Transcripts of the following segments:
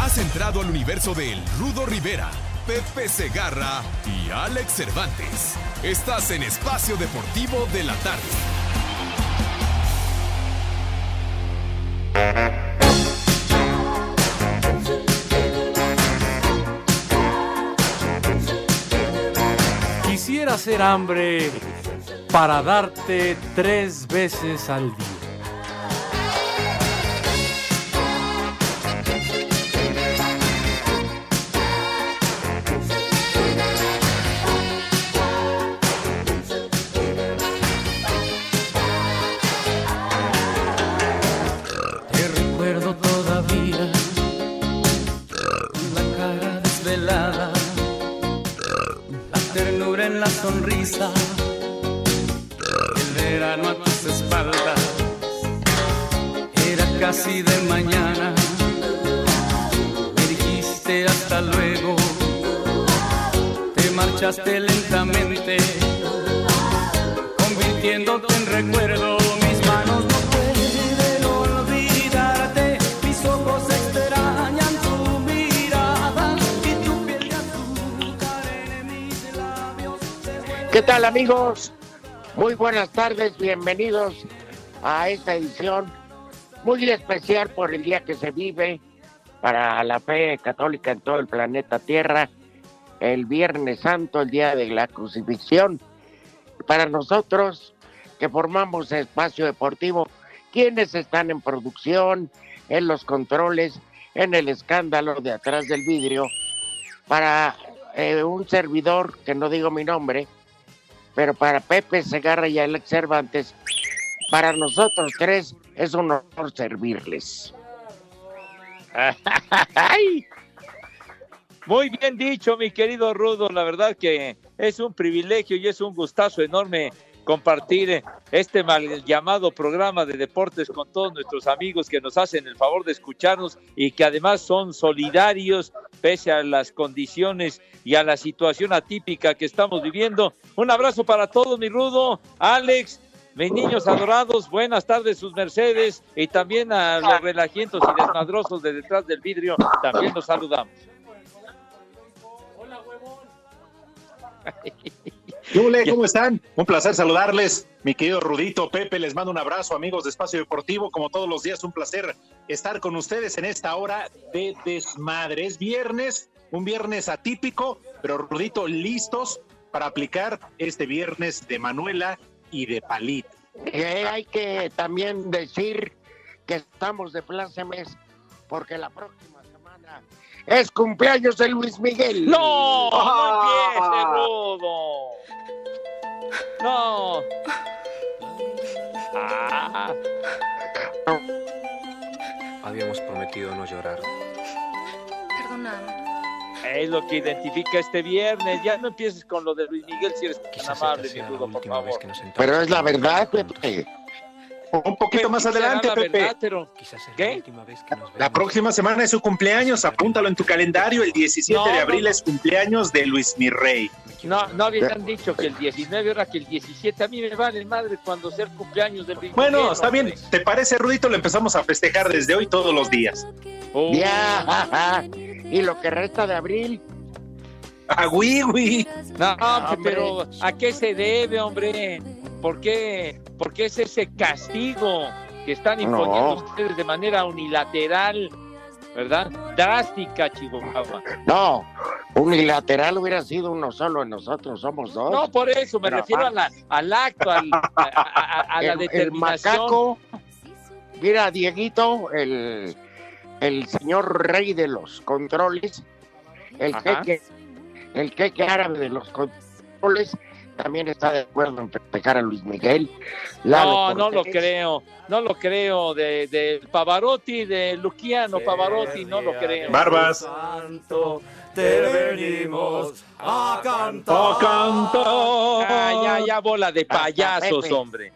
Has entrado al universo de Rudo Rivera, Pepe Segarra y Alex Cervantes. Estás en Espacio Deportivo de la Tarde. Quisiera hacer hambre para darte tres veces al día. Marchaste lentamente, convirtiéndote en recuerdo. Mis manos no pueden olvidarte, mis ojos extrañan tu mirada y tu piel de azúcar en mis labios. ¿Qué tal amigos? Muy buenas tardes, bienvenidos a esta edición muy especial por el día que se vive para la fe católica en todo el planeta Tierra, el Viernes Santo, el día de la crucifixión. Para nosotros que formamos espacio deportivo, quienes están en producción, en los controles, en el escándalo de atrás del vidrio, para eh, un servidor, que no digo mi nombre, pero para Pepe Segarra y Alex Cervantes, para nosotros tres es un honor servirles. ¡Ay! Muy bien dicho, mi querido Rudo. La verdad que es un privilegio y es un gustazo enorme compartir este mal llamado programa de deportes con todos nuestros amigos que nos hacen el favor de escucharnos y que además son solidarios pese a las condiciones y a la situación atípica que estamos viviendo. Un abrazo para todos, mi Rudo, Alex, mis niños adorados, buenas tardes, sus mercedes, y también a los relajientos y desmadrosos de detrás del vidrio, también los saludamos. ¿Cómo están? Un placer saludarles, mi querido Rudito, Pepe, les mando un abrazo, amigos de Espacio Deportivo, como todos los días, un placer estar con ustedes en esta hora de desmadre. Es viernes, un viernes atípico, pero Rudito, listos para aplicar este viernes de Manuela y de Palito. Eh, hay que también decir que estamos de plácemes porque la próxima semana es cumpleaños de Luis Miguel. No, no empiece, Rudo. No. Ah, Habíamos prometido no llorar. Perdóname. es lo que identifica este viernes. Ya no empieces con lo de Luis Miguel si eres tan amable, mi sea la Rudo, por favor. Pero es la verdad, Pepe. Un poquito más Será adelante, la Pepe. verdad, pero- Quizás sea ¿Qué? la última vez que nos La vemos. próxima semana es su cumpleaños, apúntalo en tu calendario. El 17 No, de abril no. es cumpleaños de Luis Mirrey. No, no habían dicho que el 19 era que el 17. A mí me vale madre cuando sea el cumpleaños del Luis Bueno, está bien. hombre. ¿Te parece, Rudito? Lo empezamos a festejar desde hoy todos los días. Oh, Ya. Y lo que resta de abril, ¡Ah, güey, güey! No, hombre. pero ¿a qué se debe, hombre? ¿Por qué, ¿Por qué es ese castigo que están imponiendo No. ustedes de manera unilateral, verdad? Drástica, Chihuahua. no, unilateral hubiera sido uno solo, nosotros somos dos. No, por eso me Pero refiero a la, al acto, al- a, a- a- a la el, el determinación. macaco, mira, Dieguito, el, el señor rey de los controles, el Ajá. jeque, el jeque árabe de los controles, también está de acuerdo en festejar a Luis Miguel. Lalo No, no lo creo, no lo creo. De, de Pavarotti, de Luciano Pavarotti, no lo creo. Barbas. Santo, te venimos a cantar. ¡Oh, canto! Ah, ya, ya, bola de payasos, hombre.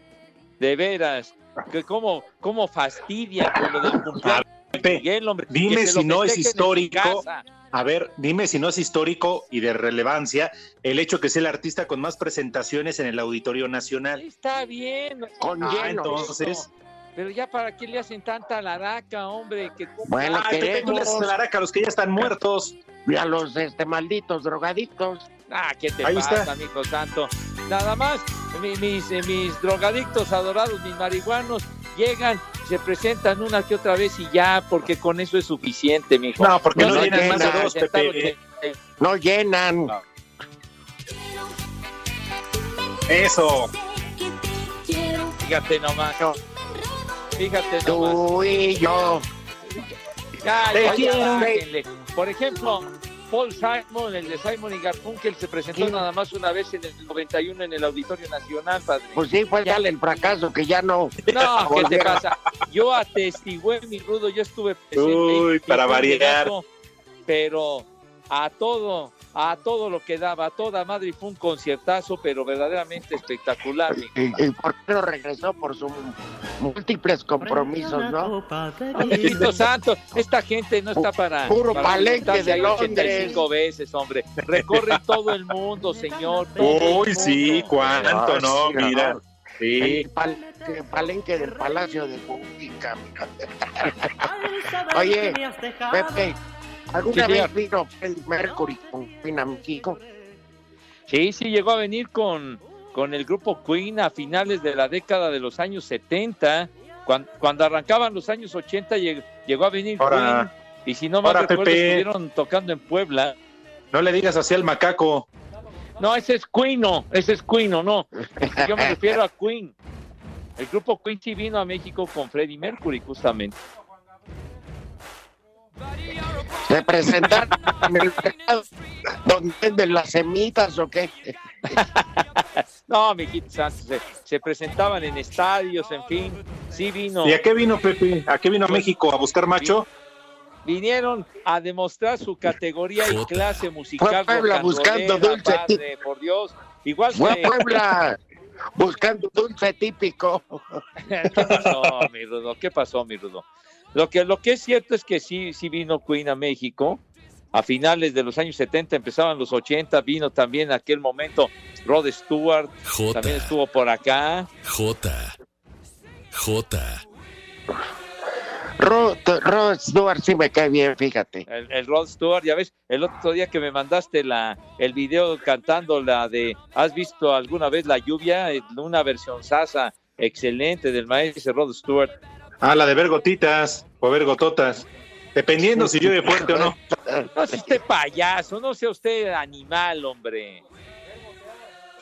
De veras. Que cómo, cómo fastidia con lo del cumpleaños de Pepe, Miguel, hombre. dime si no es histórico. A ver, dime si no es histórico y de relevancia el hecho que sea el artista con más presentaciones en el Auditorio Nacional. Está bien. Con Ah, lleno. entonces. Pero ya para qué le hacen tanta laraca, hombre. Que Bueno, Ah, tú le haces la araca a los que ya están muertos. Y a los este, malditos drogadictos. Ah, ¿qué te Ahí pasa, está. amigo santo? Nada más, mi- mis, eh, mis drogadictos adorados, mis marihuanos, llegan, se presentan una que otra vez y ya, porque con eso es suficiente, mijo. No, porque no, no llenan más de dos, Pepe. No llenan. Eso. Fíjate nomás, fíjate nomás. Tú y yo. Ya. Por ejemplo, Paul Simon, el de Simon y Garfunkel, se presentó nada más una vez en el 91 en el Auditorio Nacional, padre. Pues sí, fue ya el fracaso que ya no. No, ¿qué te pasa? Yo atestigué mi rudo, yo estuve presente. Uy, para variar. Pero a todo, a todo lo que daba, a toda madre, y fue un conciertazo, pero verdaderamente espectacular. mijo. ¿Y, y por qué no regresó? Por sus múltiples compromisos, ¿no? Diosito santo, esta gente no está para. Puro para palenque de Londres. 85 veces, hombre. Recorre todo el mundo, señor. el Uy, sí, cuánto, no, sí, mira. no. Sí. El palenque, palenque del Palacio de Música. mira. Oye, Pepe, ¿alguna Sí, vez señor. vino Freddie Mercury con Queen a México? Sí, sí, llegó a venir con, con el grupo Queen a finales de la década de los años 70. Cuando, cuando arrancaban los años 80 lleg- llegó a venir Ahora- Queen. Y si no mal ahora, recuerdo, Pepe. estuvieron tocando en Puebla. No le digas así al macaco. No, ese es Queen, ese es Queen, no. Yo me refiero a Queen. El grupo Queen sí vino a México con Freddie Mercury, justamente. ¿Se presentaron en el mercado donde venden las semitas o qué? No, mijito Santos, se, se presentaban en estadios, en fin. Sí vino. ¿Y a qué vino Pepe? ¿A qué vino a México? ¿A buscar macho? vinieron a demostrar su categoría y clase musical. Fue a Puebla buscando dulce padre, por Dios. Igual Fue a que... Puebla buscando dulce típico. ¿Qué pasó, mi Rudo? ¿Qué pasó, mi Rudo? Lo que, lo que es cierto es que sí, sí vino Queen a México. A finales de los años 70, empezaban los 80, vino también en aquel momento Rod Stewart, J, también estuvo por acá. J, J, Rod, Rod Stewart sí me cae bien, fíjate. El, el Rod Stewart, ya ves, el otro día que me mandaste la, el video cantando la de ¿Has visto alguna vez la lluvia? Eh, Una versión sasa excelente del maestro Rod Stewart. Ah, la de ver gotitas o ver gototas. Dependiendo si llueve fuerte o no. No sea usted payaso, no sea usted animal, hombre.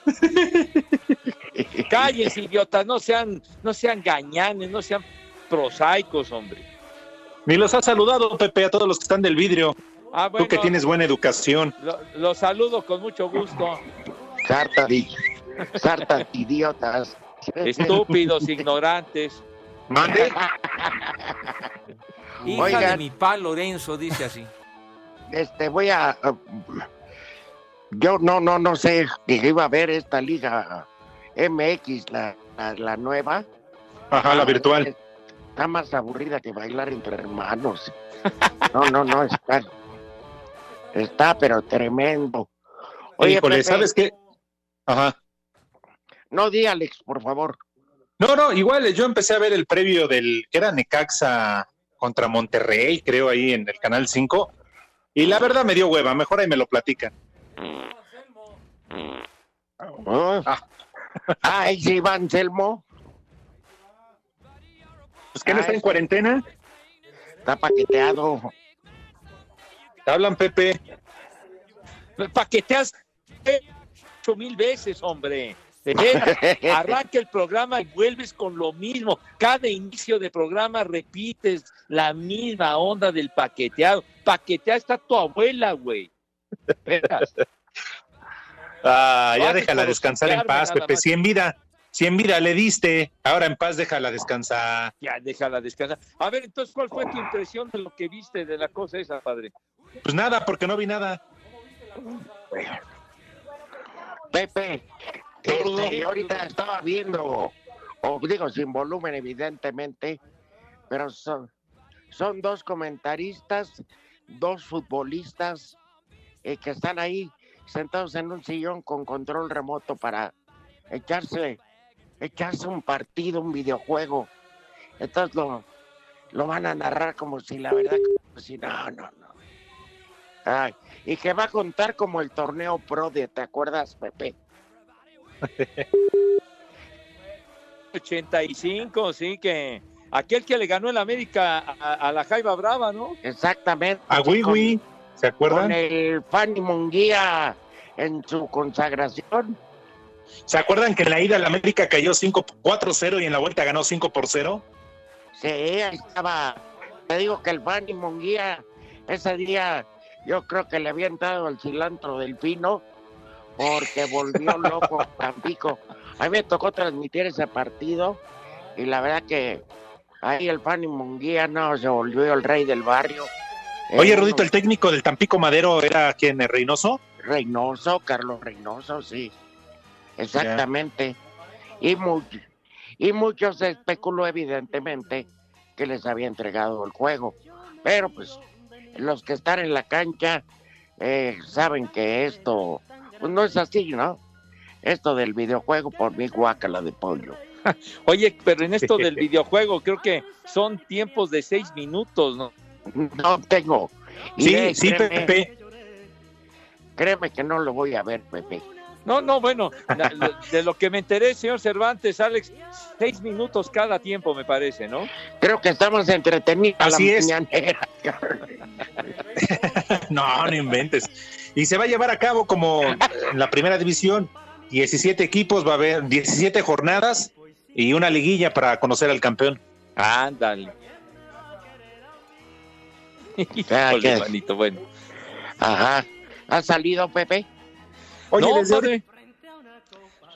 Cállense, idiotas, no sean, no sean gañanes, no sean prosaicos, hombre. Ni los has saludado, Pepe, a todos los que están del vidrio. Ah, bueno, Tú que tienes buena educación. lo- los saludo con mucho gusto. Sarta sarta idiotas. Estúpidos, ignorantes. Mande. Hija Oigan. de mi pa Lorenzo, dice así. Este, voy a. uh, yo no, no, no sé que iba a ver esta liga MX, la, la, la nueva. Ajá, la virtual. Está más aburrida que bailar entre hermanos. No, no, no, está. Está, pero tremendo. Oye, Híjole, Pepe, ¿sabes qué? Ajá. No di Alex, por favor. No, no, igual yo empecé a ver el previo del que era Necaxa contra Monterrey, creo ahí en el canal 5. Y la verdad me dio hueva, mejor ahí me lo platican. Oh. Ah. Ah, es Iván Selmo. Pues que no está en cuarentena. Está paqueteado. Te hablan, Pepe. Paqueteas ocho mil veces, hombre. Veras, arranca el programa y vuelves con lo mismo. Cada inicio de programa repites la misma onda del paqueteado. Paqueteada está tu abuela, güey. Ah, ya déjala descansar en paz, Pepe. Si en vida, si en vida le diste, ahora en paz déjala descansar. Ya, déjala descansar. A ver, entonces, ¿cuál fue tu impresión de lo que viste de la cosa esa, padre? Pues nada, porque no vi nada. Pepe, este, yo ahorita estaba viendo, o digo sin volumen evidentemente, pero son, son dos comentaristas, dos futbolistas eh, que están ahí sentados en un sillón con control remoto para echarse, echarse un partido, un videojuego. Entonces lo, lo van a narrar como si la verdad, como si no, no, no. Ay, y que va a contar como el torneo pro de, ¿te acuerdas, Pepe? 85, sí, que aquel que le ganó el América a, a la Jaiba Brava, ¿no? Exactamente. A Wiwi, ¿se Con acuerdan? el Fanny Munguía en su consagración. ¿Se acuerdan que en la ida la América cayó 5 4-0 y en la vuelta ganó 5 por 0? Sí, ahí estaba. Te digo que el Fanny Munguía, ese día, yo creo que le habían dado el cilantro del pino porque volvió loco Tampico. A mí me tocó transmitir ese partido y la verdad que ahí el Fanny Munguía no se volvió el rey del barrio. Oye, Eh, Rudito, el técnico del Tampico Madero era quien, Reynoso. Reynoso, Carlos Reynoso, sí. Exactamente. Y, mu- y muchos especuló evidentemente que les había entregado el juego. Pero pues los que están en la cancha eh, saben que esto pues, no es así, ¿no? Esto del videojuego por mi guacala de pollo. Oye, pero en esto del videojuego creo que son tiempos de seis minutos, ¿no? No tengo. Sí, Iré, sí, créeme, Pepe. Créeme que no lo voy a ver, Pepe. No, no, bueno, de lo que me enteré, señor Cervantes, Alex, seis minutos cada tiempo, me parece, ¿no? Creo que estamos entretenidos a Así la es. No, no inventes. Y se va a llevar a cabo como en la primera división. 17 equipos, va a haber 17 jornadas y una liguilla para conocer al campeón. Ándale. Ah, manito, bueno. Ajá. ¿Ha salido, Pepe? Oye, no, desde padre.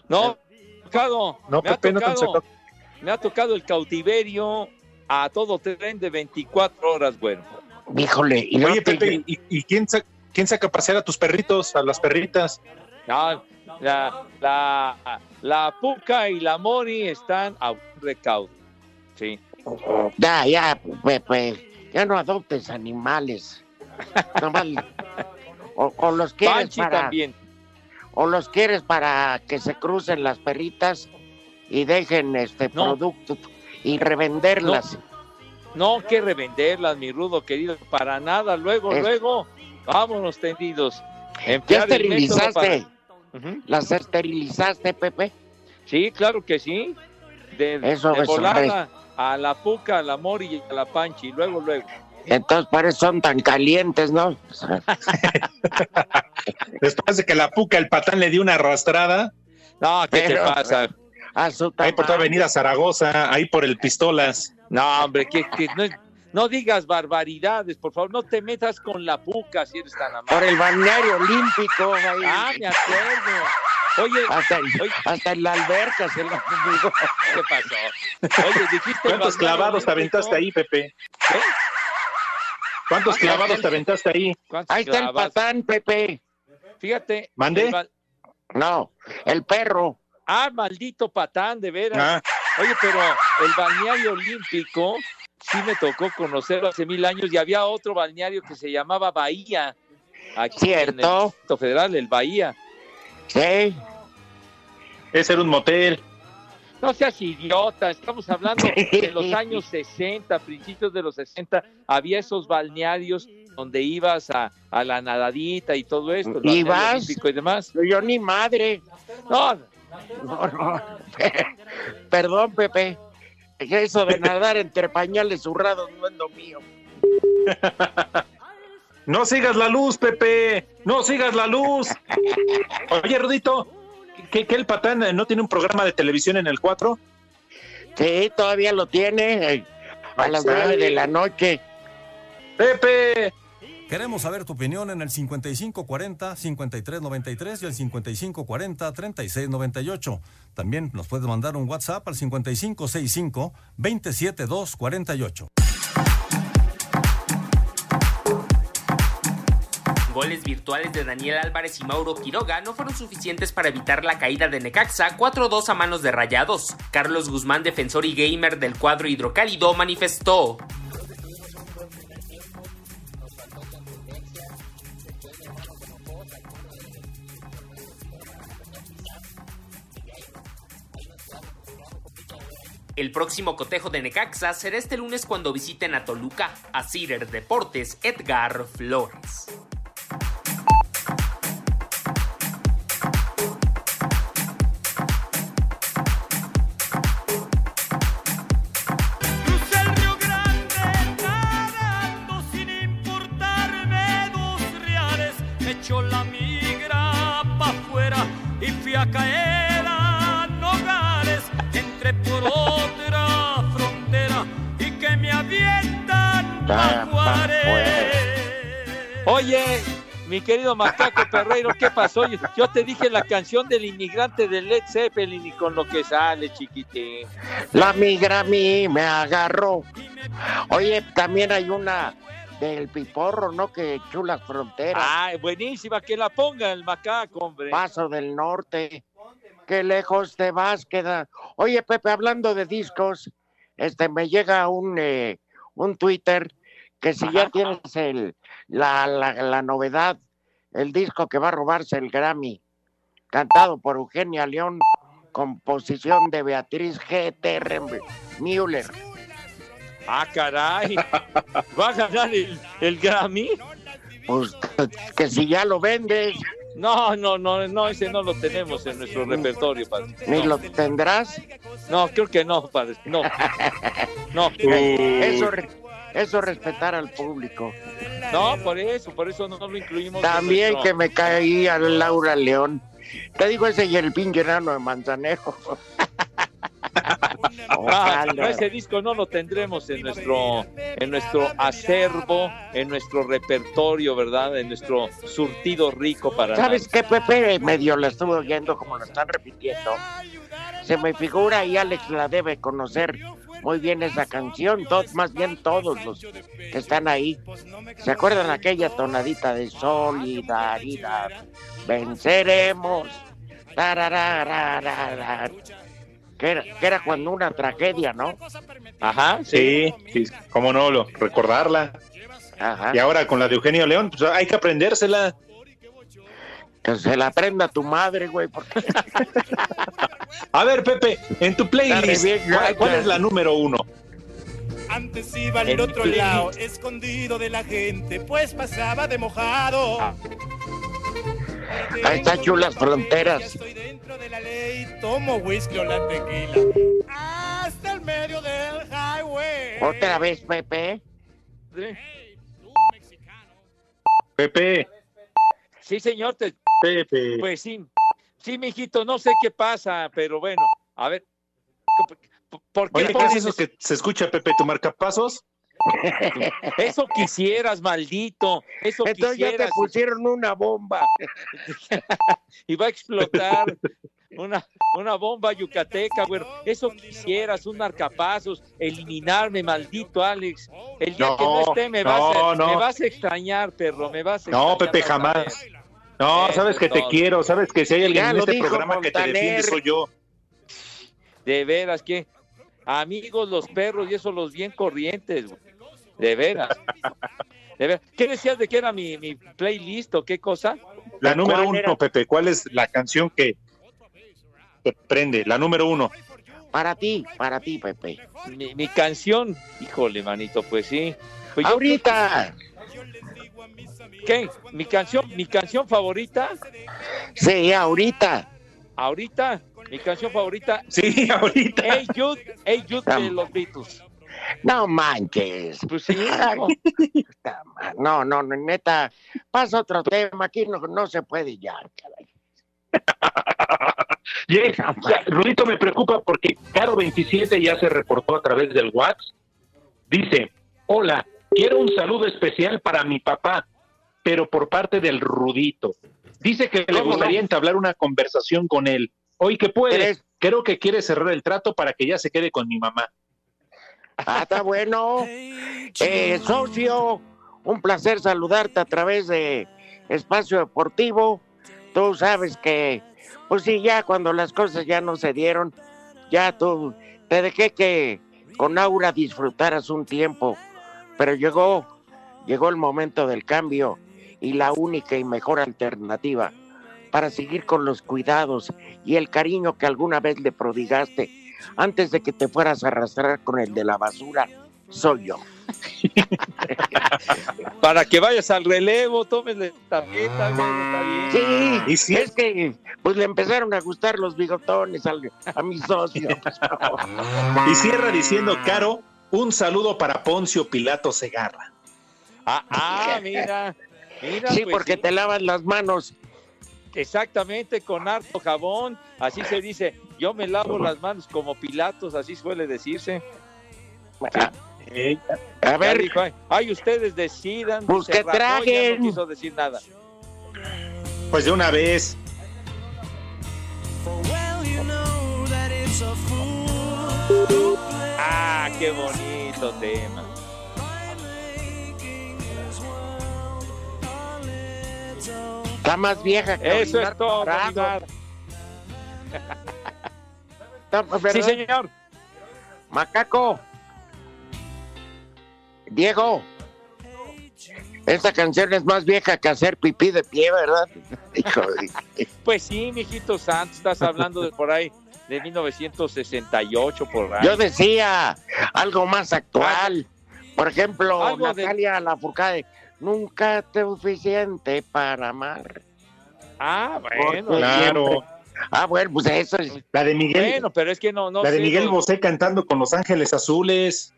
No, tocado. No, me, ha Pepe, no te han tocado sacado. me ha tocado el cautiverio a todo tren de 24 horas, bueno. Híjole, y no Oye, te- Pepe, ¿y, y quién, sa- quién saca a pasear a tus perritos, a las perritas? Ah, la, la, la Puca y la Mori están a un recaudo. Sí. Ya, ya, Pepe, ya no adoptes animales. Nomás, o, o los quieres Panchi para, también. o los quieres para que se crucen las perritas y dejen este No. producto y revenderlas. No, que revenderlas, mi rudo querido, para nada. Luego, Es- luego, vámonos tendidos. ¿Ya esterilizaste? para-. ¿Las esterilizaste, Pepe? Sí, claro que sí. De, Eso de volada a la Puca, a la Mori y a la Panchi. Luego, luego. Entonces, por eso son tan calientes, ¿no? Después de que la puca, el patán le dio una arrastrada, No, ¿qué Pero- te pasa? A su ahí por toda. Avenida Zaragoza, ahí por el Pistolas. No, hombre, que, que no, no digas barbaridades, por favor. No te metas con la Puca si eres tan Por amable. el balneario olímpico. ahí. Ah, me acuerdo. Oye, hasta, en- oye. hasta en la alberca se lo. ¿qué pasó? Oye, dijiste. ¿Cuántos balneario clavados te aventaste ahí, Pepe? ¿Qué? ¿Cuántos clavados te aventaste ahí? ¿Cuántos Ahí está el patán, Pepe. Fíjate. Bal- No, el perro. Ah, maldito patán, de veras. Ah, Oye, pero el balneario olímpico sí me tocó conocerlo hace mil años y había otro balneario que se llamaba Bahía. Aquí Cierto. En el Distrito Federal, el Bahía. Sí. ese era un motel. No seas idiota, estamos hablando de los años 60, principios de los 60, había esos balnearios donde ibas a, a la nadadita y todo esto, ¿Y vas? y demás. Yo ni madre. No, No, no. Perdón, Pepe. Eso de nadar entre pañales zurrados no es lo mío. No sigas la luz, Pepe. No sigas la luz. Oye, Rudito, ¿qué, qué el patán no tiene un programa de televisión en el 4? Sí, todavía lo tiene. eh, A Ahí las nueve de la noche. Pepe, Queremos saber tu opinión en el 5540-5393 y el 5540-3698. También nos puedes mandar un WhatsApp al 5565-27248. Goles virtuales de Daniel Álvarez y Mauro Quiroga no fueron suficientes para evitar la caída de Necaxa 4-2 a manos de Rayados. Carlos Guzmán, defensor y gamer del cuadro hidrocálido, manifestó. El próximo cotejo de Necaxa será este lunes cuando visiten a Toluca, a Cider Deportes Edgar Flores. La migra pa' afuera y fui a caer Oye, mi querido Macaco Perreiro, ¿qué pasó? Yo, yo te dije la canción del inmigrante de Led Zeppelin y con lo que sale, chiquitín. La migra a mí me agarró. Oye, también hay una del piporro, ¿no? Que chulas fronteras. Ay, buenísima, que la ponga el Macaco, hombre. Paso del norte. Qué lejos te vas, queda. Oye, Pepe, hablando de discos, este me llega un eh, un Twitter que si ya tienes el la, la, la novedad, el disco que va a robarse el Grammy, cantado por Eugenia León, composición de Beatriz G.T.R. Müller. Ah, caray. ¿Va a ganar el, el Grammy? Pues que si ya lo vendes, No, no, no, no, ese no lo tenemos en nuestro repertorio, padre. ni No, lo tendrás. no, creo que no, padre. No, no, Eso, eso respetar al público. no, por eso, por eso no lo incluimos. También que me caía Laura León. Te digo ese y el pinche enano de Manzanero. Ah, Ojalá. no, ese disco no lo tendremos en nuestro, en nuestro acervo, en nuestro repertorio, ¿verdad? En nuestro surtido rico para ¿Sabes qué, Pepe? Medio la estuve oyendo como lo están repitiendo. Se me figura y Alex la debe conocer muy bien esa canción, todos, más bien todos los que están ahí. ¿Se acuerdan aquella tonadita de solidaridad? Venceremos. Tararararara. Que era, que era cuando una tragedia, ¿no? Ajá, Sí, sí, cómo no, lo, recordarla. Ajá. Y ahora con la de Eugenio León, pues hay que aprendérsela. Que se la prenda tu madre, güey. porque- A ver, Pepe, en tu playlist, bien, ¿cuál, es la número uno? Antes iba al otro lado, escondido de la gente, pues pasaba de mojado. Ahí están chulas fronteras. Estoy dentro de la ley, tomo whisky o la tequila. Hasta el medio del highway. Otra vez, Pepe. Pepe, Sí, señor, te- Pepe. pues sí, sí, mijito, no sé qué pasa, pero bueno, a ver, ¿por- ¿por qué Oye, ¿qué es eso que se escucha, Pepe? ¿Tu marcapasos? Eso quisieras, maldito. Eso Entonces ya te pusieron una bomba. Y va a explotar una, una bomba yucateca, güey. Eso quisieras, un marcapasos, eliminarme, maldito Alex. El día que no No, esté me, no, vas a, no. me vas a extrañar, perro, me vas a No, extrañar, Pepe, vas a jamás. No, Eso sabes que te quiero, sabes que si hay alguien Ya en este dijo programa que te defiende soy yo. De veras, que amigos los perros y eso los bien corrientes, güey. De veras. De veras. ¿Qué decías de que era mi, mi playlist o qué cosa? La número ¿Cuál uno, era? Pepe, ¿cuál es la canción que te prende? La número uno. Para ti, para ti, Pepe. Mi, mi canción, híjole, manito, pues sí. Pues yo- Ahorita. ¿Qué? ¿Mi canción, mi canción favorita? Sí, ahorita. Ahorita, mi canción favorita. Sí, ahorita. Hey Jude, Hey Jude de los Beatles. No manches. Pues sí. No, no, no, neta. Pasa otro tema. Aquí no, no se puede ya, caray. Rudito me preocupa porque Caro 27 ya se reportó a través del WhatsApp. Dice, hola, quiero un saludo especial para mi papá, pero por parte del Rudito. Dice que le ¿Cómo gustaría no? entablar una conversación con él. Hoy que puede, creo que quiere cerrar el trato para que ya se quede con mi mamá. Ah, está bueno. Eh, socio, un placer saludarte a través de Espacio Deportivo. Tú sabes que, pues sí, ya cuando las cosas ya no se dieron, ya tú te dejé que con Aura disfrutaras un tiempo, pero llegó, llegó el momento del cambio y la única y mejor alternativa para seguir con los cuidados y el cariño que alguna vez le prodigaste antes de que te fueras a arrastrar con el de la basura, soy yo. Para que vayas al relevo, tomes la tarjeta, güey, está bien. Sí, es que pues le empezaron a gustar los bigotones al- a mi socio. Y cierra diciendo, Caro, un saludo para Poncio Pilato Segarra. Ah, ah, mira. mira Sí, pues porque sí. te lavas las manos. Exactamente, con harto jabón. Así se dice. Yo me lavo las manos como Pilatos, así suele decirse. A ver. Dijo, ay, ay, ustedes decidan. Pues que traguen. No quiso decir nada. Pues de una vez. Ah, qué bonito tema. Está más vieja que Eso es todo, ¿verdad? Sí, señor. Macaco. Diego. Esta canción es más vieja que hacer pipí de pie, ¿verdad? Hijo de- Pues sí, mijito Santos, estás hablando de por ahí de 1968 por ahí. Yo decía algo más actual. Por ejemplo, Algo de- Natalia Lafourcade. Nunca te suficiente para amar. Ah, Porque bueno. Claro. siempre- Ah, bueno, pues eso es. La de Miguel, Bueno, pero es que no, no la de Miguel Bosé cantando con Los Ángeles Azules.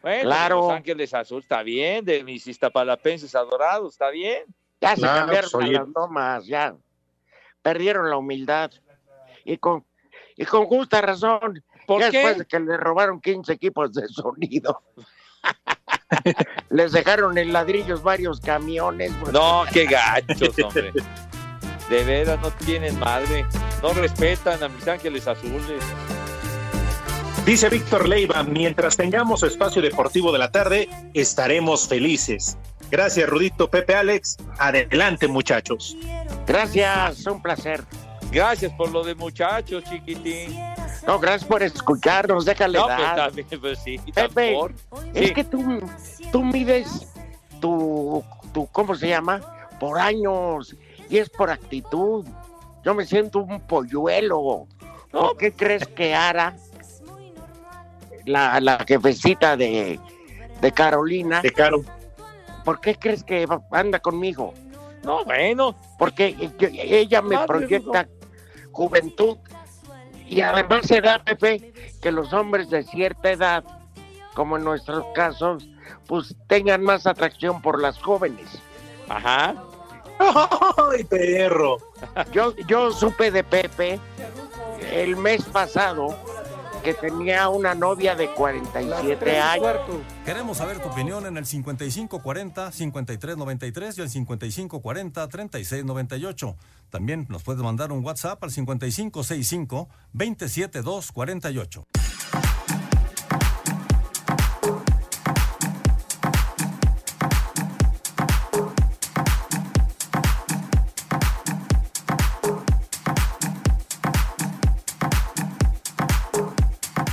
Bueno, Claro. Los Ángeles Azul está bien, de mis iztapalapenses adorados, está bien. Ya se cambiaron a las lomas, ya. Perdieron la humildad. Y con, y con justa razón. ¿Por ya qué? después de que le robaron 15 equipos de sonido. Les dejaron en ladrillos varios camiones. pues. No, qué gachos, hombre. De veras, no tienen madre. No respetan a mis ángeles azules. Dice Víctor Leiva, mientras tengamos espacio deportivo de la tarde, estaremos felices. Gracias, Rudito, Pepe Alex. Adelante, muchachos. Gracias, un placer. Gracias por lo de muchachos, chiquitín. No, gracias por escucharnos, déjale No, pues dar. también, pues sí. Pepe, es Sí. que tú, tú mides tu, tu, ¿cómo se llama? Por años. Y es por actitud. Yo me siento un polluelo. ¿Por qué crees que Ara, la, la jefecita de, de Carolina, De Caro. ¿por qué crees que anda conmigo? No, bueno. Porque ella me proyecta juventud y además se da, Pepe, que los hombres de cierta edad, como en nuestros casos, pues tengan más atracción por las jóvenes. Ajá. ¡Ay, perro! Yo, yo supe de Pepe el mes pasado que tenía una novia de 47 años. Queremos saber tu opinión en el 5540-5393 y el 5540-3698. También nos puedes mandar un WhatsApp al 5565-27248.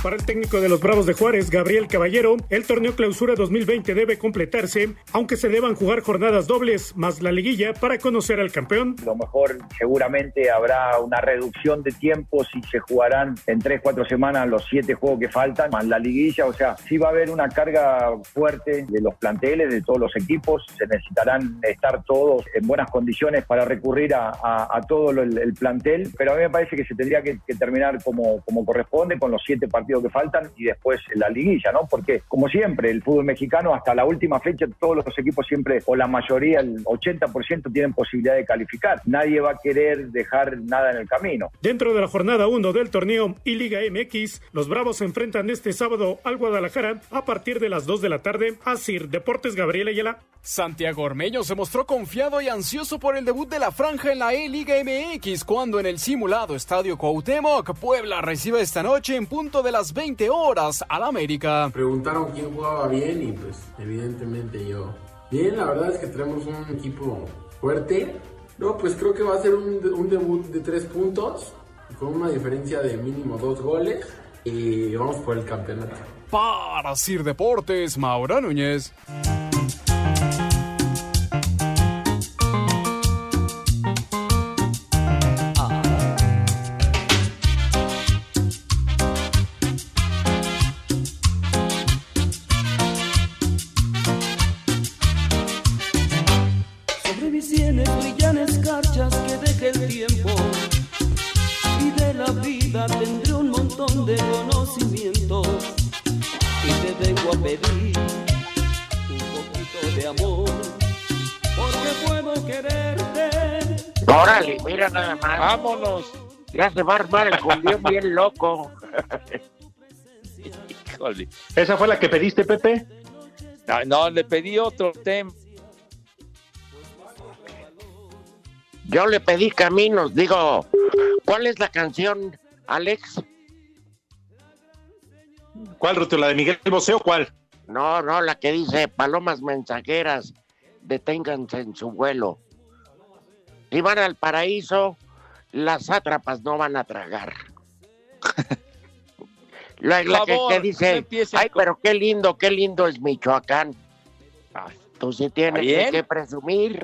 Para el técnico de los Bravos de Juárez, Gabriel Caballero, el torneo clausura 2020 debe completarse, aunque se deban jugar jornadas dobles más la liguilla para conocer al campeón. lo mejor seguramente habrá una reducción de tiempos y se jugarán en tres, cuatro semanas los siete juegos que faltan, más la liguilla, o sea, sí va a haber una carga fuerte de los planteles, de todos los equipos, se necesitarán estar todos en buenas condiciones para recurrir a, todo el, el plantel, pero a mí me parece que se tendría que, terminar como, como corresponde, con los siete partidos partidos que faltan y después la liguilla, ¿no? Porque, como siempre, el fútbol mexicano hasta la última fecha, todos los equipos siempre, o la mayoría, el 80% tienen posibilidad de calificar. Nadie va a querer dejar nada en el camino. Dentro de la jornada 1 del torneo y Liga MX, los Bravos se enfrentan este sábado al Guadalajara a partir de las 2 de la tarde a Sir Deportes Gabriel Ayala. Santiago Ormeño se mostró confiado y ansioso por el debut de la franja en la E-Liga MX cuando en el simulado Estadio Cuauhtémoc, Puebla recibe esta noche en punto de las 20 horas al América. Preguntaron quién jugaba bien y pues evidentemente yo. Bien, la verdad es que tenemos un equipo fuerte. No, pues creo que va a ser un, un debut de tres puntos con una diferencia de mínimo dos goles y vamos por el campeonato. Para Sir Deportes, Maura Núñez. Ya se va a armar el cumbión bien loco. Híjole. ¿Esa fue la que pediste, Pepe? No, no, le pedí otro tema. Yo le pedí caminos, digo, ¿cuál es la canción, Alex? ¿Cuál, Ruto? ¿La de Miguel Bosé o cuál? No, no, la que dice Palomas mensajeras, deténganse en su vuelo. Si van al paraíso, las sátrapas no van a tragar. la, la que, favor, que dice, ay, con- pero qué lindo, qué lindo es Michoacán. Tú sí tienes ¿Bien? que presumir.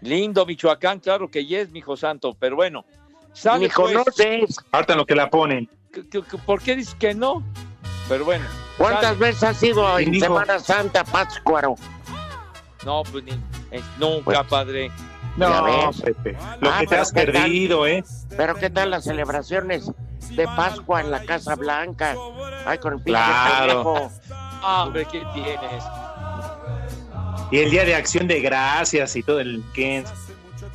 Lindo Michoacán, claro que yes, mijo santo, pero bueno. Sale, Ni pues. conoces. Harta lo que la ponen. ¿Qué- qué- qué- ¿Por qué dices que no? Pero bueno. ¿Cuántas sale. veces has ido en Semana Santa, Pátzcuaro? No, pues ni- eh, nunca, Pues- padre. Ya No, ves. Pepe. Lo Ah, que te has perdido, ¿eh? Pero ¿qué tal las celebraciones de Pascua en la Casa Blanca? Ay, con el pinche Claro. Ah, Hombre, ¿qué tienes? Y el día de acción de gracias y todo el que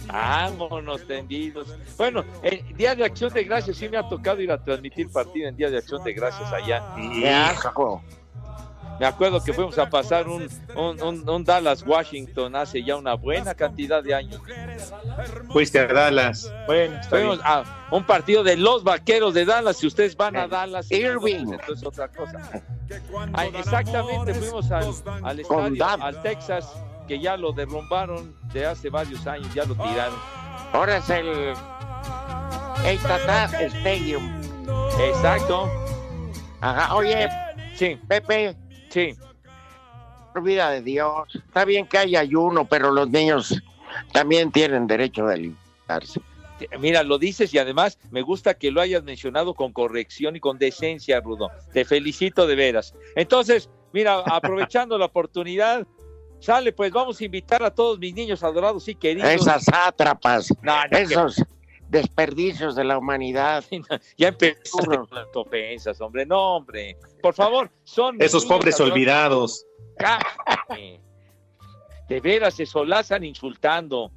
Vámonos tendidos. Bueno, el Día de Acción de Gracias sí me ha tocado ir a transmitir partido en Día de Acción de Gracias allá. Qué asco. Me acuerdo que fuimos a pasar un, un, un- un Dallas Washington hace ya una buena cantidad de años. fuiste a Dallas. Bueno, bien. Fuimos a un partido de los vaqueros de Dallas. Si ustedes van a Dallas, Irving. esto es otra cosa. Ah, exactamente, fuimos al, al estadio, al Texas, que ya lo derrumbaron de hace varios años, ya lo tiraron. Ahora es el el Tata Stadium. Exacto, Ajá. Oye, sí, Pepe, sí. por vida de Dios. Está bien que haya ayuno, pero los niños también tienen derecho de alimentarse. Mira, lo dices y además me gusta que lo hayas mencionado con corrección y con decencia, Rudo. Te felicito de veras. Entonces, mira, aprovechando la oportunidad, sale, pues vamos a invitar a todos mis niños adorados y queridos. Esas sátrapas, No, no, que- esos desperdicios de la humanidad. ya empezaste con las ofensas, hombre. No, hombre. Por favor, son. Esos niños pobres olvidados. Cállate. De veras se solazan insultando.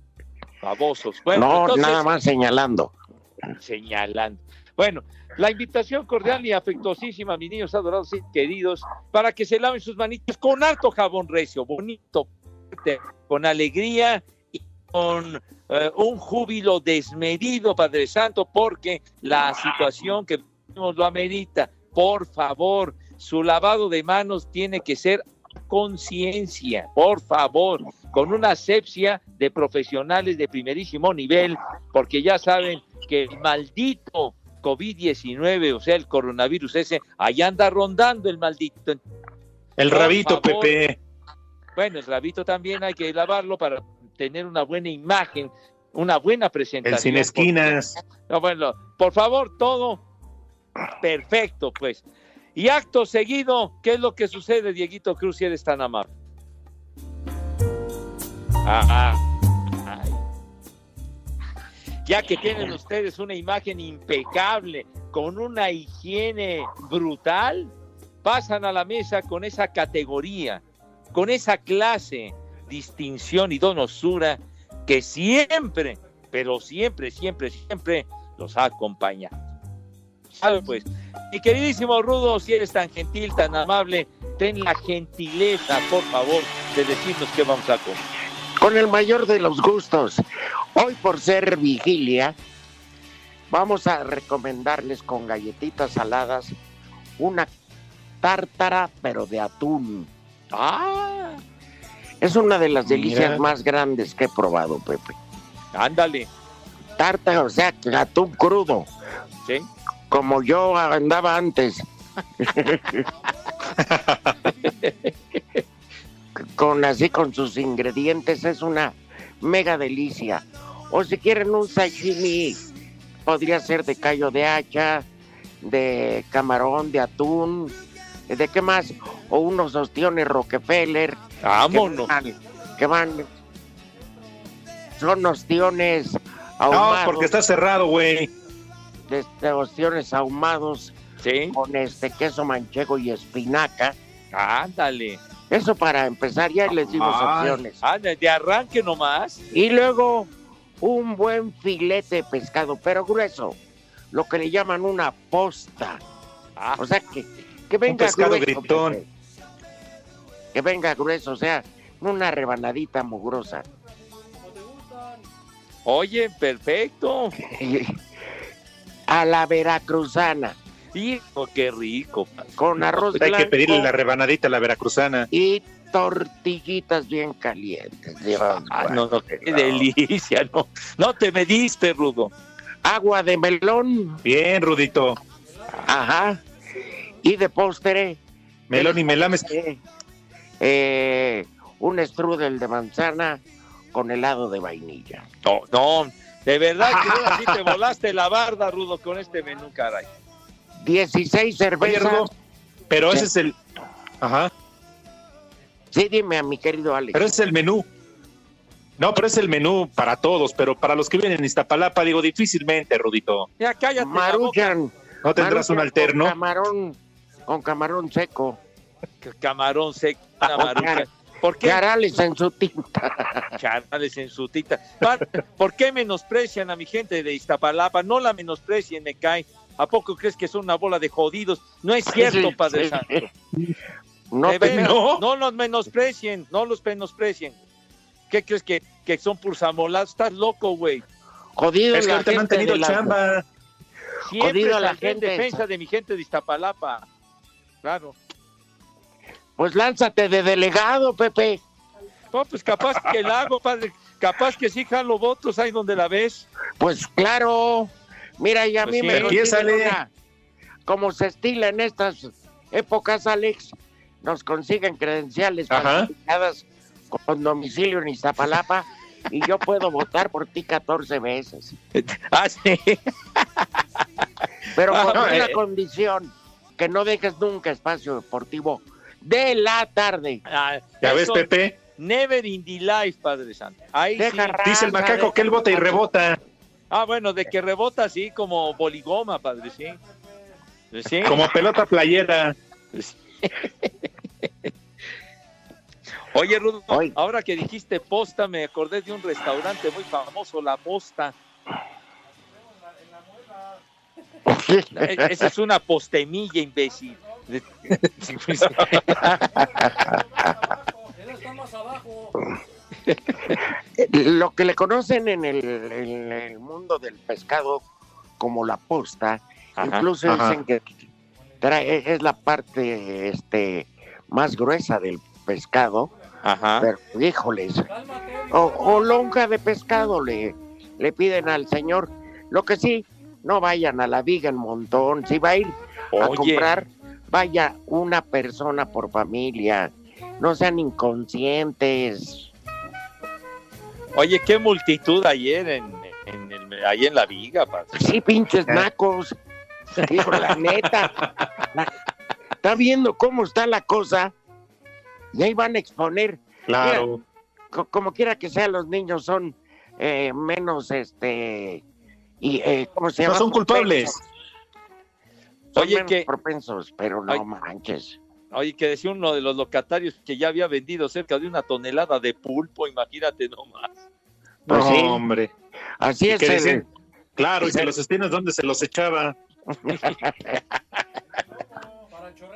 Babosos. Bueno, no, entonces, nada más señalando. señalando. Bueno, la invitación cordial y afectuosísima, mis niños adorados y queridos, para que se laven sus manitos con harto jabón recio, bonito, con alegría con eh, un júbilo desmedido, Padre Santo, porque la situación que vivimos lo amerita. Por favor, su lavado de manos tiene que ser conciencia, por favor, con una asepsia de profesionales de primerísimo nivel, porque ya saben que el maldito COVID-19, o sea, el coronavirus ese, allá anda rondando el maldito. El Por rabito, favor. Pepe. Bueno, el rabito también hay que lavarlo para tener una buena imagen, una buena presentación. El sin esquinas. No, bueno, por favor, todo perfecto, pues. Y acto seguido, ¿qué es lo que sucede, Dieguito Cruz, si eres tan amable? Ajá. Ay. Ya que tienen ustedes una imagen impecable, con una higiene brutal, pasan a la mesa con esa categoría, con esa clase, distinción y donosura que siempre, pero siempre, siempre, siempre los ha acompañado. ¿Sabe pues? Mi queridísimo Rudo, si eres tan gentil, tan amable, ten la gentileza, por favor, de decirnos qué vamos a comer. Con el mayor de los gustos. Hoy por ser vigilia, vamos a recomendarles con galletitas saladas una tártara, pero de atún. ¡Ah! Es una de las delicias Mira. más grandes que he probado, Pepe. Ándale. Tártara, o sea, atún crudo. Sí. Como yo andaba antes. con así con sus ingredientes es una mega delicia. O si quieren un sashimi, podría ser de callo de hacha, de camarón, de atún, ¿de qué más? O unos ostiones Rockefeller. Vámonos. Que van, que van- son ostiones No, ahumados. porque está cerrado, güey. de este, ostiones ahumados con este queso manchego y espinaca. Ándale. Eso para empezar, ya les dimos Ay. opciones. Ándale, de arranque nomás. Y luego un buen filete de pescado, pero grueso, lo que le llaman una posta. O sea, que, que venga pescado grueso. gritón. Que venga grueso, o sea, una rebanadita mugrosa. Oye, perfecto. A la veracruzana. Hijo, qué rico. Con arroz Hay que pedirle la rebanadita a la veracruzana. y tortillitas bien calientes. Dios, Ah, no, no, qué delicia, no. No te mediste, Rudo. Agua de melón. Bien, Rudito. Ajá. Y de postre. Melón y melames. Eh, eh, un strudel de manzana con helado de vainilla. No, no. De verdad que ahora sí te volaste la barda, Rudo, con este menú, caray. 16 Oye, cervezas. Rudo, pero ese es el. Ajá. Sí, dime a mi querido Alex. Pero ese es el menú. No, pero es el menú para todos, pero para los que viven en Iztapalapa, digo, difícilmente, Rudito. Ya cállate. Maruchan. ¿No tendrás un alterno? Con camarón, con camarón seco. Camarón seco, marucha. ¿Por qué? Charales en su tinta. Charales en su tita. Pa- ¿Por qué menosprecian a mi gente de Iztapalapa? No la menosprecien, me cae. ¿A poco crees que son una bola de jodidos? No es cierto, Sí, Padre sí. Santo. No, los menosprecien, no los menosprecien. ¿Qué crees que, que son pulsamolados? Estás loco, güey. Jodido Es que la no han gente tenido de la- chamba. Siempre Jodido la saldré en gente. defensa de mi gente de Iztapalapa. Claro. Pues lánzate de delegado, Pepe. No, pues capaz que la hago, padre. Capaz que sí jalo votos ahí donde la ves. Pues claro. Mira, y a Pues mí sí. me Como se estila en estas épocas, Alex, nos consiguen credenciales falsificadas con domicilio en Iztapalapa y yo puedo votar por ti 14 veces. Ah, sí. Pero con Ah, una eh. condición, que no dejes nunca espacio deportivo de la tarde. Ah, ¿Ya ves, Pepe? Never in the life, Padre Santo. Ahí Deja sí. Dice el raza, macaco que él bota y raza. rebota. Ah, bueno, de que rebota así como boligoma, padre, sí. Sí. Como pelota playera. Oye, Rudo, Oye. ahora que dijiste posta, me acordé de un restaurante muy famoso, La Posta. E- Esa es una postemilla, imbécil. Lo que le conocen en el, en el mundo del pescado como la posta, Ajá, incluso ajá. dicen que trae, es la parte este, más gruesa del pescado, Ajá. pero híjoles, o, o lonja de pescado le, le piden al señor. Lo que sí, no vayan a la viga en montón, si va a ir a comprar, vaya una persona por familia, no sean inconscientes. Oye, qué multitud ayer en, en el- ahí en la viga, padre. Sí, pinches nacos. Digo, la neta. La- Está viendo cómo está la cosa. Y ahí van a exponer. Claro. Co- como quiera que sea, los niños son eh, menos, este. Y, eh, ¿Cómo se No llama? son culpables. Son Oye, menos que- propensos, pero no Ay. manches. Oye, que decía uno de los locatarios que ya había vendido cerca de una tonelada de pulpo, imagínate nomás. Pues no, sí. hombre. Así es que el- decían, claro, y que el- los espinos, ¿dónde se los echaba?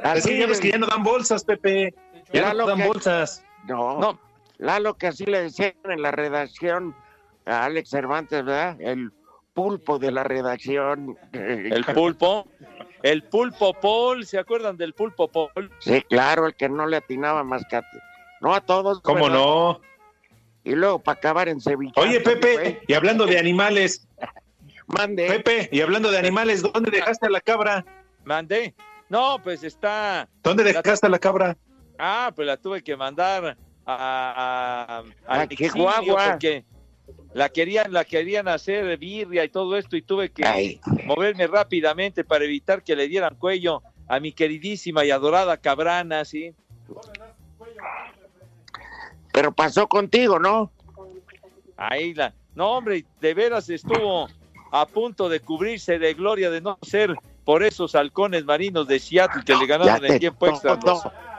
Así ya ves que ya no dan bolsas, Pepe. Ya no dan que- bolsas. No, No. Lalo, que así le decían en la redacción a Alex Cervantes, ¿verdad? El pulpo de la redacción. El pulpo, el pulpo Paul, ¿se acuerdan del pulpo Paul? Sí, claro, el que no le atinaba más que a- No a todos. ¿Cómo no? Y luego para acabar en Sevilla. Oye, Pepe, y hablando de animales, Mande. Pepe, y hablando de animales, ¿dónde dejaste a la cabra? Mandé. No, pues está. ¿Dónde dejaste a la cabra? Ah, pues la tuve que mandar a, a, A Chihuahua. porque la querían, la querían hacer birria y todo esto y tuve que Ay. moverme rápidamente para evitar que le dieran cuello a mi queridísima y adorada cabrana, sí. Pero pasó contigo, ¿no? Ahí la. No, hombre, de veras estuvo a punto de cubrirse de gloria de no ser por esos halcones marinos de Seattle que le ganaron en te tiempo extra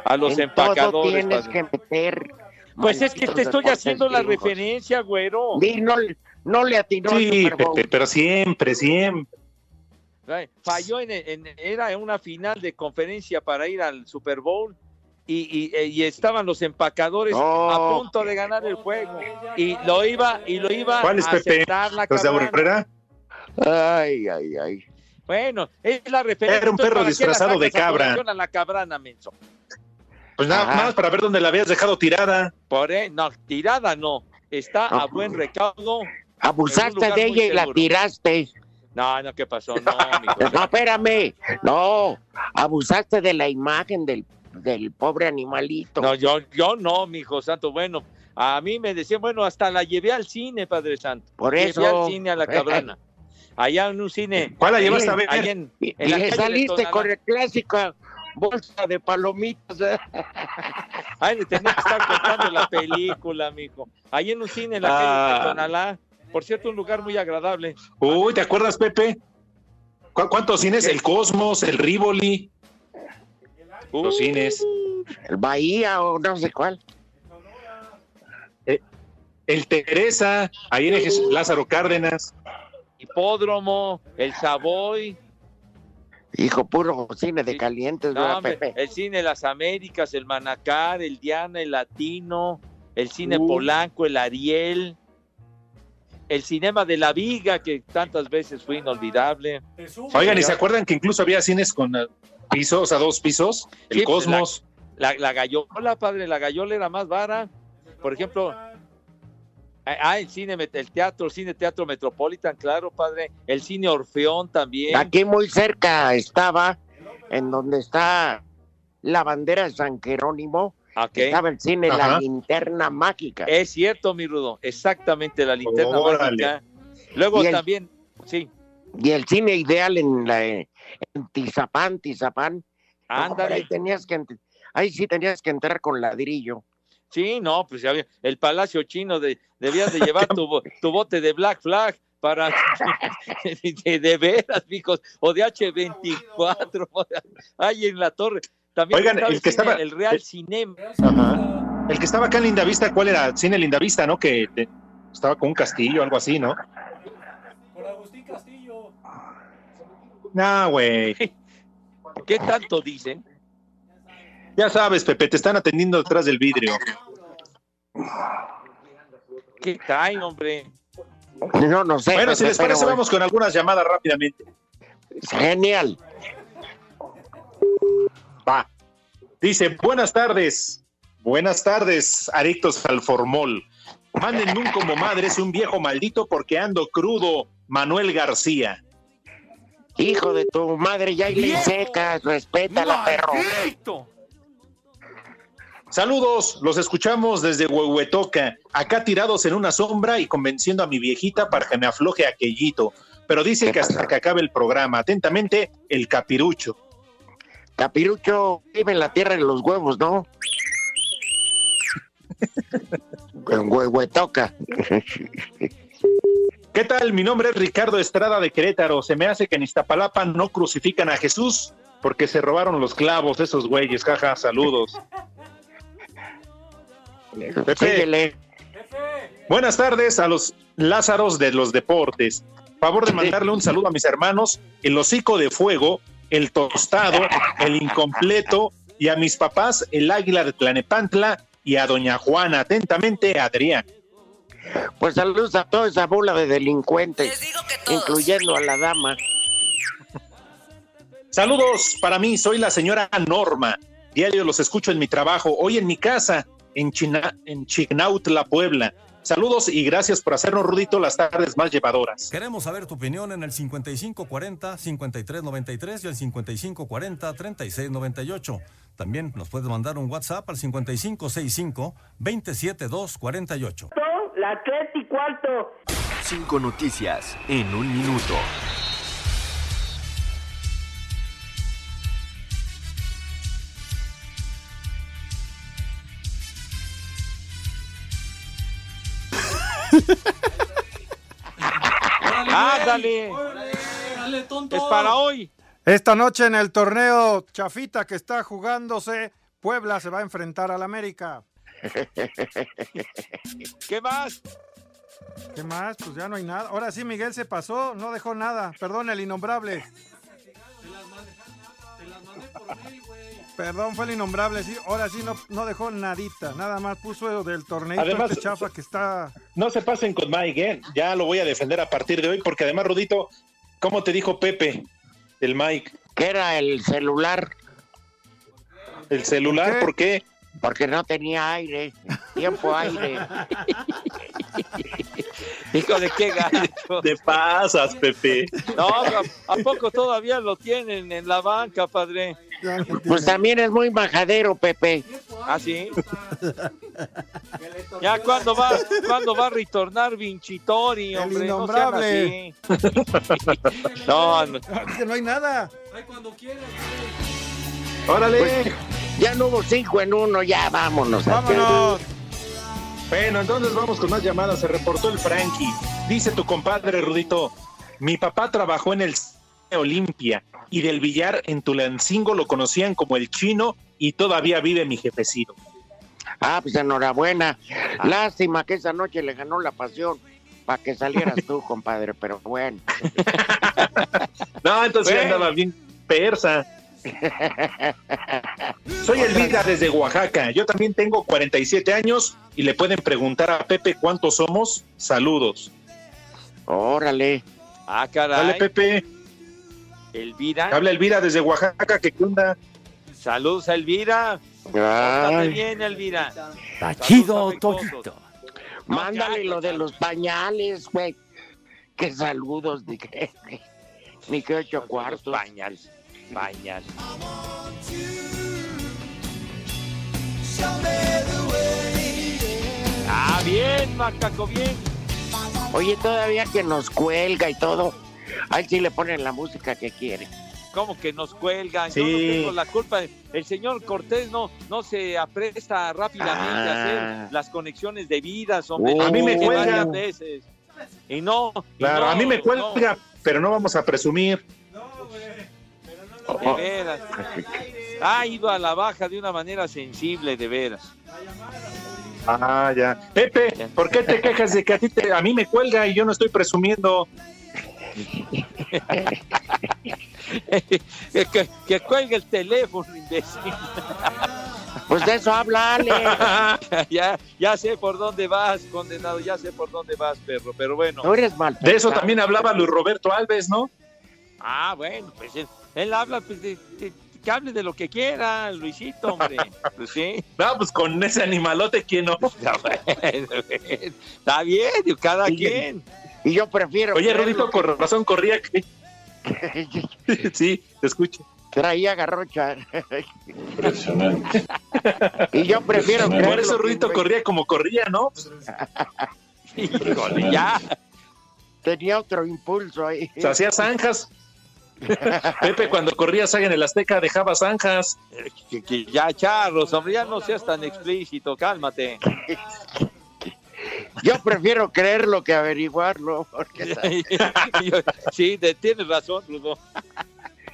a los, a empacadores. Todo tienes padre. que meter. Pues es que te estoy haciendo la gringos. referencia, güero. Di, no, no le atinó Sí. Pepe, pero siempre, siempre. Falló en, en- era una final de conferencia para ir al Super Bowl y, y- y estaban los empacadores No. a punto de ganar el juego y lo iba y lo iba ¿Cuál es, a Pepe? aceptar la ¿Los de? Ay, ay, ay. Bueno, es la referencia. Era un perro ¿para qué la disfrazado de cabra. A la cabrana, menso. Pues nada Ajá. más para ver dónde la habías dejado tirada. Por e- no, tirada no. Está a buen recaudo. Abusaste de ella y la tiraste. No, no, ¿qué pasó? No, mijo. No, espérame. No, abusaste de la imagen del, del pobre animalito. No, yo, yo no, mijo santo. Bueno, a mí me decían, bueno, hasta la llevé al cine, Padre Santo. Por Llevé eso. al cine a la cabrana. Allá en un cine. ¿Cuál la llevaste a ver? En, Y, le saliste con el clásico bolsa de palomitas. ¿eh? Ay, le tenía que estar contando la película, mijo. Ahí en un cine en la calle de Ah. Tonalá. Por cierto, un lugar muy agradable. Uy, ¿te acuerdas, Pepe? ¿Cu- ¿Cuántos cines? ¿Qué? El Cosmos, el Rivoli. Los cines. El Bahía o no sé cuál. El Teresa, ahí en Lázaro Cárdenas. Hipódromo, el Savoy. Hijo, puro cine de calientes, No, ¿verdad, hombre, Pepe? el cine Las Américas, el Manacar, el Diana, el Latino, el cine Uh. Polanco, el Ariel, el cinema de la Viga, que tantas veces fue inolvidable. Oigan, ¿y se acuerdan que incluso había cines con eh, pisos, a dos pisos? El Sí, pues, Cosmos. La, la gallola, padre, la gallola era más vara. Por ejemplo, ah, el cine, el teatro, el cine Teatro Metropolitan, claro, padre. El cine Orfeón también. Aquí muy cerca estaba, en donde está la bandera de San Jerónimo, Ok. estaba el cine La. Linterna Mágica. Es cierto, mi Rudo, exactamente, la linterna mágica. Luego el- también, sí, Y el cine ideal en, la, en Tizapán, Tizapán. No, ándale. ahí, tenías que, ahí sí tenías que entrar con ladrillo. Sí, no, pues ya el Palacio Chino, de, debías de llevar tu, bo- tu bote de Black Flag para, de, de veras, hijos, o de H24, o de- ahí en la torre. También Oigan, el que cine- estaba- el Real el- Cinema. Ajá. El que estaba acá en Lindavista, ¿cuál era? Cine Lindavista, ¿no? Que estaba con un castillo, algo así, ¿no? Con Agustín Castillo. No, güey. ¿Qué tanto dicen? Ya sabes, Pepe, te están atendiendo detrás del vidrio. ¿Qué traen, hombre? No, no sé. Bueno, si les parece, pero- vamos con algunas llamadas rápidamente. Genial. Va. Dice, buenas tardes. Buenas tardes, adictos al formol. Mándenme un como madre, es un viejo maldito porque ando crudo. Manuel García. Hijo de tu madre, ya hay ley seca, respétala, perro. Saludos, los escuchamos desde Huehuetoca, acá tirados en una sombra y convenciendo a mi viejita para que me afloje aquellito. Pero dice que hasta que acabe el programa. Atentamente, el capirucho. Capirucho vive en la tierra de los huevos, ¿no? en Huehuetoca. ¿Qué ¿Qué tal? Mi nombre es Ricardo Estrada de Querétaro. Se me hace que en Iztapalapa no crucifican a Jesús porque se robaron los clavos esos güeyes. Jaja, saludos. Pepe. Síguele. Buenas tardes a los Lázaros de los deportes. Favor de mandarle un saludo a mis hermanos, el hocico de fuego, el tostado, el incompleto y a mis papás, el águila de Tlanepantla y a doña Juana. Atentamente, Adrián. Pues saludos a toda esa bola de delincuentes, incluyendo a la dama. Saludos para mí, soy la señora Norma. Diario los escucho en mi trabajo, hoy en mi casa, en, China, en Chignautla, Puebla. Saludos y gracias por hacernos, Rudito, las tardes más llevadoras. Queremos saber tu opinión en el 5540-5393 y el 5540-3698. También nos puedes mandar un WhatsApp al 5565-27248. La tres y cuarto. Cinco noticias en un minuto. ¡Ándale! Es para hoy. Esta noche en el torneo Chafita que está jugándose, Puebla se va a enfrentar al América. ¿Qué más? ¿Qué más? Pues ya no hay nada. Ahora sí, Miguel se pasó, no dejó nada. Perdón, el innombrable. Perdón, fue el innombrable, sí. Ahora sí no, no dejó nadita. Nada más puso del torneo Además- este chafa que está. No se pasen con Mike, ¿eh? ya lo voy a defender a partir de hoy, porque además, Rudito, ¿cómo te dijo Pepe, el Mike? Que era el celular. ¿El celular? ¿Por qué? Porque no tenía aire, tiempo aire. Hijo de qué gacho. Te pasas, Pepe. No, ¿a, a poco todavía lo tienen en la banca, padre? Pues también es muy majadero, Pepe. ¿Ah, sí? Ya, ¿cuándo va, ¿cuándo va a retornar Vincitori, hombre? No sean innombrable. así. No, no. Es que no hay nada. ¡Órale! Pues, ya no hubo cinco en uno, ya vámonos. ¡Vámonos! Bueno, entonces vamos con más llamadas. Se reportó el Frankie. Dice tu compadre Rudito, mi papá trabajó en el Olimpia y del billar en Tulancingo lo conocían como el chino y todavía vive mi jefecito. Ah, pues enhorabuena. Lástima que esa noche le ganó la pasión para que salieras tú, compadre, pero bueno. No, entonces Bueno. andaba bien persa. Soy Elvira desde Oaxaca. Yo también tengo 47 años y le pueden preguntar a Pepe cuántos somos. Saludos. Órale. Ah, caray. Dale, Pepe. Elvira. Habla Elvira desde Oaxaca. ¿Qué onda? Saludos a Elvira. Pórtate bien, Elvira. Está chido, Toyito. Mándale lo de los pañales, güey. Qué saludos, ni que, ni que ocho cuartos. Pañales. Pañales. Ah, bien, macaco, bien. Oye, todavía que nos cuelga y todo, ahí sí le ponen la música que quiere. ¿Cómo que nos cuelgan? Yo no Sí. tengo la culpa. El señor Cortés no, no se apresta rápidamente a Ah. hacer las conexiones debidas, hombre. Uh, a mí me cuelgan. varias veces. Y no. y Claro, no, a mí me no, cuelga, pero no vamos a presumir. De veras. Ha ido a la baja de una manera sensible, de veras. Ah, ya. Pepe, ¿por qué te quejas de que a ti te- a mí me cuelga y yo no estoy presumiendo? que, que- que cuelgue el teléfono, imbécil. Pues de eso habla, Ale. ya, ya sé por dónde vas, condenado, ya sé por dónde vas, perro, pero bueno. No eres mal. De eso también hablaba Luis Roberto Alves, ¿no? Ah, bueno, pues él, habla, pues, de, de- que hable de lo que quiera, Luisito, hombre. Pues sí. No, pues con ese animalote, ¿quién no? Está bien, cada quien. Y yo prefiero. Oye, Rudito, por razón corría que... sí, te escucho. Traía garrocha. y yo prefiero Por eso Rudito corría como corría, ¿no? Híjole, ya. Tenía otro impulso ahí. Se hacía zanjas. Pepe, cuando corría saga en el Azteca, dejaba zanjas. Que- que ya, charros, hombre, ya no seas tan explícito, cálmate. Yo prefiero creerlo que averiguarlo. Porque... sí, de- tienes razón, Rudo.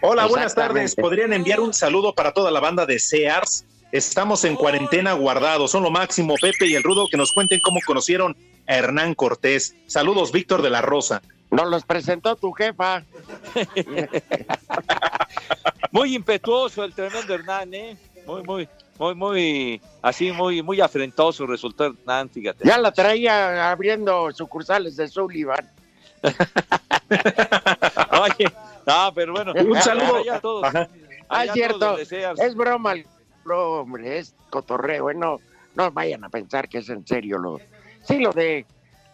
Hola, buenas tardes. ¿Podrían enviar un saludo para toda la banda de Sears? Estamos en cuarentena guardados. Son lo máximo, Pepe y el Rudo, que nos cuenten cómo conocieron a Hernán Cortés. Saludos, Víctor de la Rosa. Nos los presentó tu jefa. Muy impetuoso el tremendo Hernán, ¿eh? Muy, muy, muy, muy, así, muy, muy afrentoso resultó Hernán, fíjate. Ya la traía abriendo sucursales de Sullivan. Oye, no, pero bueno. Un saludo. allá a todos. Ah, es todos cierto. Es broma, no, hombre, es cotorreo. ¿eh? No, no vayan a pensar que es en serio lo. Sí, lo de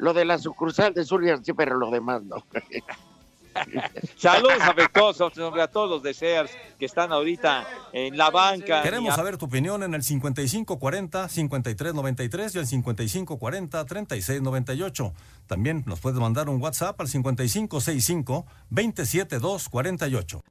lo de la sucursal de Sullivan, sí, pero lo demás no. Saludos afectuosos hombre, a todos los deseas que están ahorita en la banca. Queremos saber tu opinión en el 5540-5393 y el 5540-3698. También nos puedes mandar un WhatsApp al 5565-27248.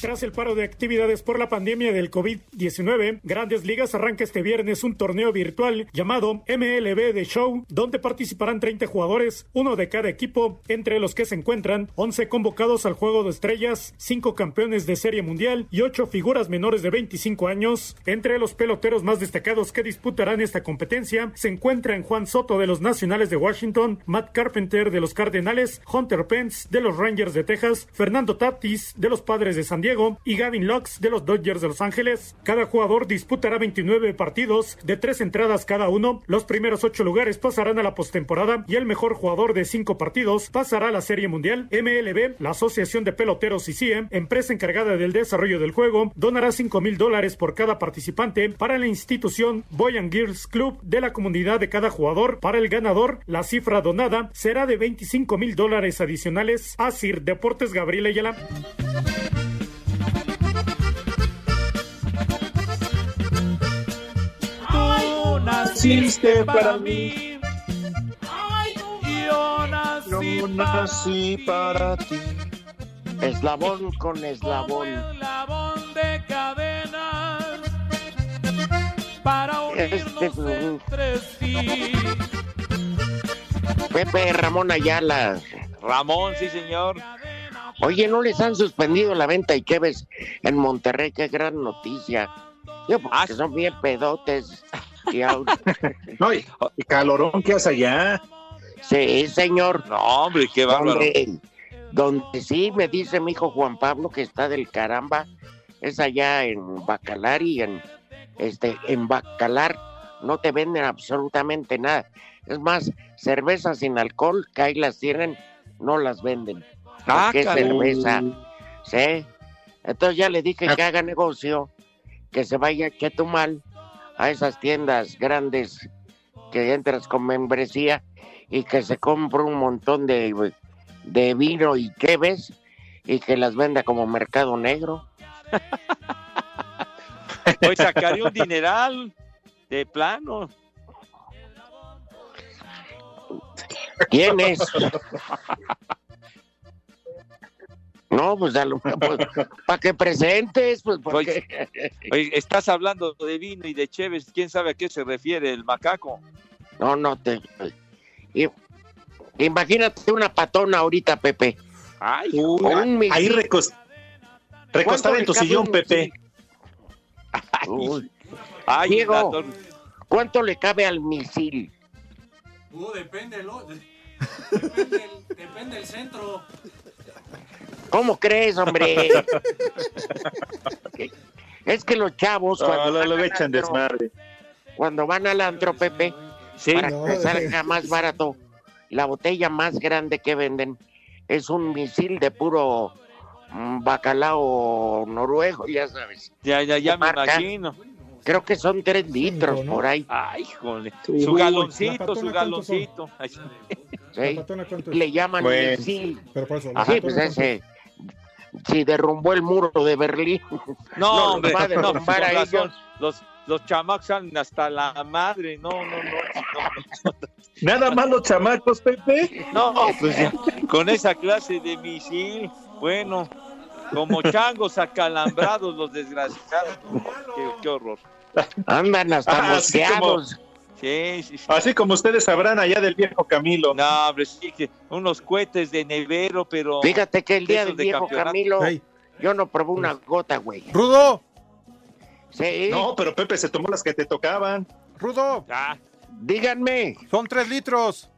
Tras el paro de actividades por la pandemia del COVID-19, Grandes Ligas arranca este viernes un torneo virtual llamado MLB The Show, donde participarán 30 jugadores, uno de cada equipo, entre los que se encuentran 11 convocados al Juego de Estrellas, 5 campeones de Serie Mundial y 8 figuras menores de 25 años. Entre los peloteros más destacados que disputarán esta competencia se encuentran Juan Soto de los Nacionales de Washington, Matt Carpenter de los Cardenales, Hunter Pence de los Rangers de Texas, Fernando Tatis de los Padres de San Diego y Gavin Lux de los Dodgers de Los Ángeles. Cada jugador disputará 29 partidos de tres entradas cada uno. Los primeros ocho lugares pasarán a la postemporada y el mejor jugador de cinco partidos pasará a la Serie Mundial. MLB, la Asociación de Peloteros y CIE, empresa encargada del desarrollo del juego, donará 5 mil dólares por cada participante para la institución Boy and Girls Club de la comunidad de cada jugador. Para el ganador, la cifra donada será de 25 mil dólares adicionales. Asir Deportes Gabriel Ayala. Naciste para mí. Yo nací, nací para ti. Eslabón con eslabón. eslabón de cadenas para Este, unirnos entre sí. Pepe Ramón Ayala. Ramón, sí, señor. Oye, ¿no les han suspendido la venta y qué ves en Monterrey? Qué gran noticia. Yo, Ah, porque son bien pedotes. No, y, y calorón que hace allá. Sí, señor. No, hombre, qué bárbaro. Donde, donde sí me dice mi hijo Juan Pablo que está del caramba, es allá en Bacalar y en este en Bacalar no te venden absolutamente nada. Es más, cerveza sin alcohol, que ahí las tienen, no las venden. Ah, caray. cerveza. Sí. Entonces ya le dije que haga negocio, que se vaya a mal a esas tiendas grandes que entras con membresía y que se compre un montón de, de vino y ves y que las venda como mercado negro. Hoy sacaré un dineral de plano. ¿Quién es? No, pues, para que presentes, pues porque... Oye, estás hablando de vino y de Chévez, ¿quién sabe a qué se refiere el macaco? No, no te... Imagínate una patona ahorita, Pepe. Ay, Uy, un misil. ahí recostada ¿Cuánto en tu sillón, un Pepe. Uy. Ay, Diego, ¿cuánto le cabe al misil? Uh, depende, lo- de- depende, el, depende el centro. ¿Cómo crees, hombre? es que los chavos No, cuando, lo- van echan antro, desmadre. cuando van al antro, Pepe, para No, que salga más barato, la botella más grande que venden es un misil de puro mm, bacalao noruego, ya sabes. Ya, ya, ya ¿Qué me marca? imagino. Creo que son tres litros por ahí. Ay, híjole. Uy, Su ¿la galoncito, su galoncito. ¿sí? Le llaman Bueno. misil. Pero por eso, Sí, ¿la pues ese. Si derrumbó el muro de Berlín. No, hombre, los va a no, ellos. Los, los chamacos hasta la madre. No, no, no. Nada más los chamacos, Pepe. No, pues ya, con esa clase de misil, bueno. Como changos acalambrados los desgraciados. Qué, qué horror. Andan hasta Ah, mosqueados. Sí, sí, sí. Así como ustedes sabrán allá del viejo Camilo. No, hombre, sí, que unos cohetes de nevero, pero... Fíjate que el día del de viejo campeonato. Camilo, yo no probé una gota, güey. Rudo, Sí, No, pero Pepe se tomó las que te tocaban. Rudo, Ah, díganme. son tres litros.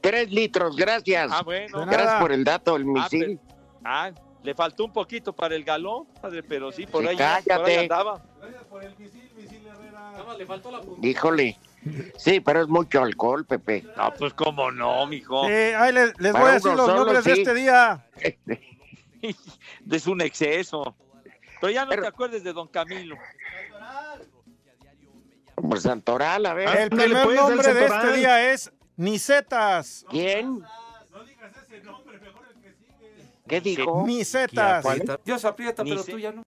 Tres litros, gracias. ah, bueno. Gracias por el dato, el Ah, misil. pero- ah, le faltó un poquito para el galón, padre, pero sí, por Sí, ahí, por ahí cállate. andaba. Híjole. Sí, pero es mucho alcohol, Pepe. No, pues cómo no, mijo. Eh, ahí les, voy a decir los solo, nombres de sí. este día. Es un exceso. Pero ya no Pero- te acuerdes de don Camilo. Por Santoral, a ver. El primer pues, nombre de este día es Nicetas. ¿Quién? ¿Qué dijo? Nicetas. Dios aprieta, pero tú ya no.